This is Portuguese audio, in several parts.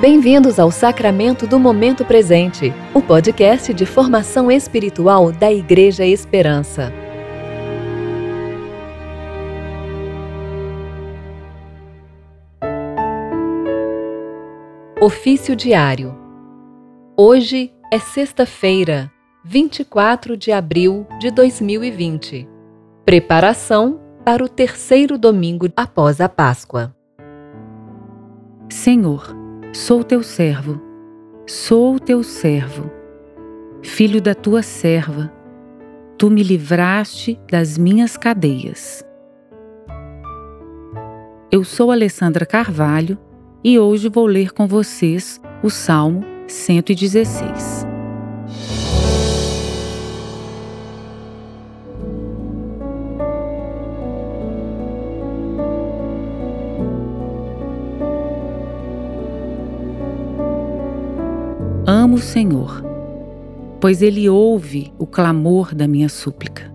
Bem-vindos ao Sacramento do Momento Presente, o podcast de formação espiritual da Igreja Esperança. Ofício Diário. Hoje é sexta-feira, 24 de abril de 2020. Preparação para o terceiro domingo após a Páscoa. Senhor, Sou teu servo, sou teu servo, filho da tua serva. Tu me livraste das minhas cadeias. Eu sou Alessandra Carvalho e hoje vou ler com vocês o Salmo 116. Amo o Senhor, pois Ele ouve o clamor da minha súplica.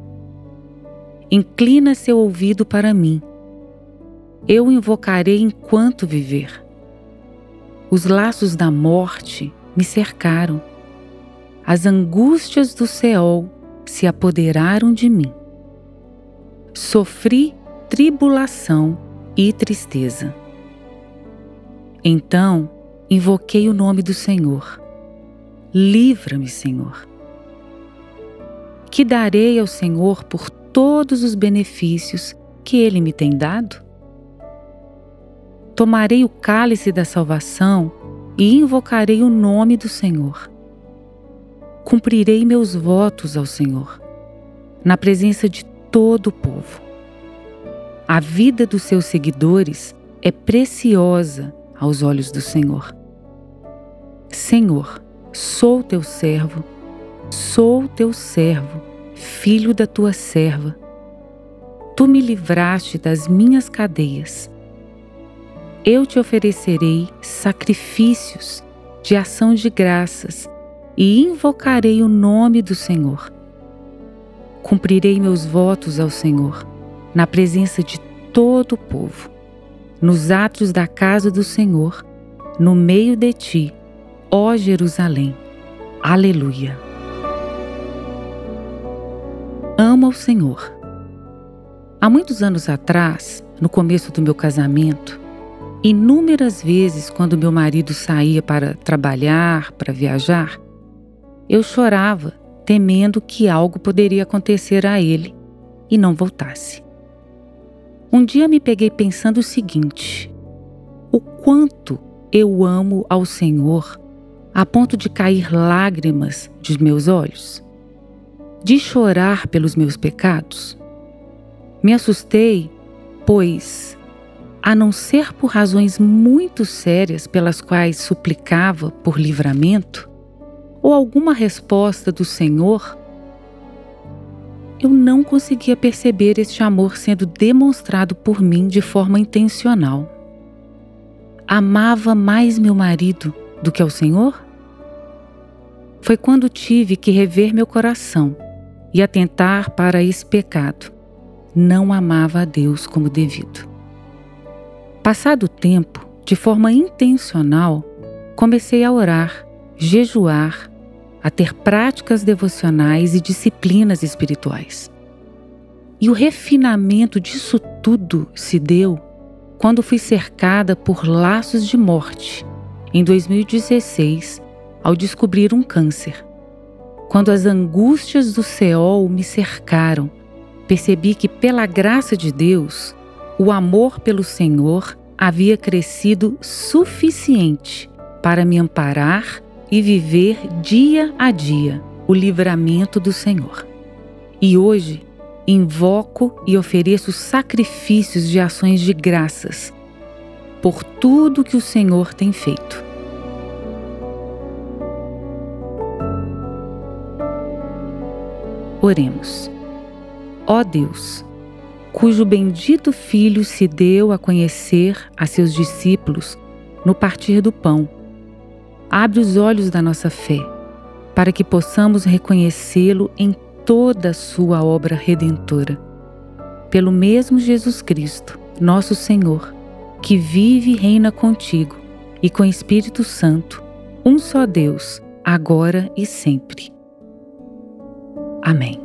Inclina seu ouvido para mim. Eu invocarei enquanto viver. Os laços da morte me cercaram. As angústias do céu se apoderaram de mim. Sofri tribulação e tristeza. Então invoquei o nome do Senhor Livra-me, Senhor. Que darei ao Senhor por todos os benefícios que Ele me tem dado? Tomarei o cálice da salvação e invocarei o nome do Senhor. Cumprirei meus votos ao Senhor, na presença de todo o povo. A vida dos seus seguidores é preciosa aos olhos do Senhor. Senhor, Sou teu servo, sou teu servo, filho da tua serva. Tu me livraste das minhas cadeias. Eu te oferecerei sacrifícios de ação de graças e invocarei o nome do Senhor. Cumprirei meus votos ao Senhor, na presença de todo o povo, nos atos da casa do Senhor, no meio de ti ó Jerusalém. Aleluia. Amo ao Senhor. Há muitos anos atrás, no começo do meu casamento, inúmeras vezes quando meu marido saía para trabalhar, para viajar, eu chorava, temendo que algo poderia acontecer a ele e não voltasse. Um dia me peguei pensando o seguinte: o quanto eu amo ao Senhor a ponto de cair lágrimas de meus olhos? De chorar pelos meus pecados? Me assustei, pois, a não ser por razões muito sérias pelas quais suplicava por livramento, ou alguma resposta do Senhor, eu não conseguia perceber este amor sendo demonstrado por mim de forma intencional. Amava mais meu marido do que ao Senhor? Foi quando tive que rever meu coração e atentar para esse pecado. Não amava a Deus como devido. Passado o tempo, de forma intencional, comecei a orar, jejuar, a ter práticas devocionais e disciplinas espirituais. E o refinamento disso tudo se deu quando fui cercada por laços de morte em 2016 ao descobrir um câncer. Quando as angústias do Seol me cercaram, percebi que, pela graça de Deus, o amor pelo Senhor havia crescido suficiente para me amparar e viver dia a dia o livramento do Senhor. E hoje invoco e ofereço sacrifícios de ações de graças por tudo que o Senhor tem feito. Oremos. Ó Deus, cujo bendito Filho se deu a conhecer a seus discípulos no partir do pão, abre os olhos da nossa fé, para que possamos reconhecê-lo em toda a sua obra redentora. Pelo mesmo Jesus Cristo, nosso Senhor, que vive e reina contigo e com o Espírito Santo, um só Deus, agora e sempre. Amém.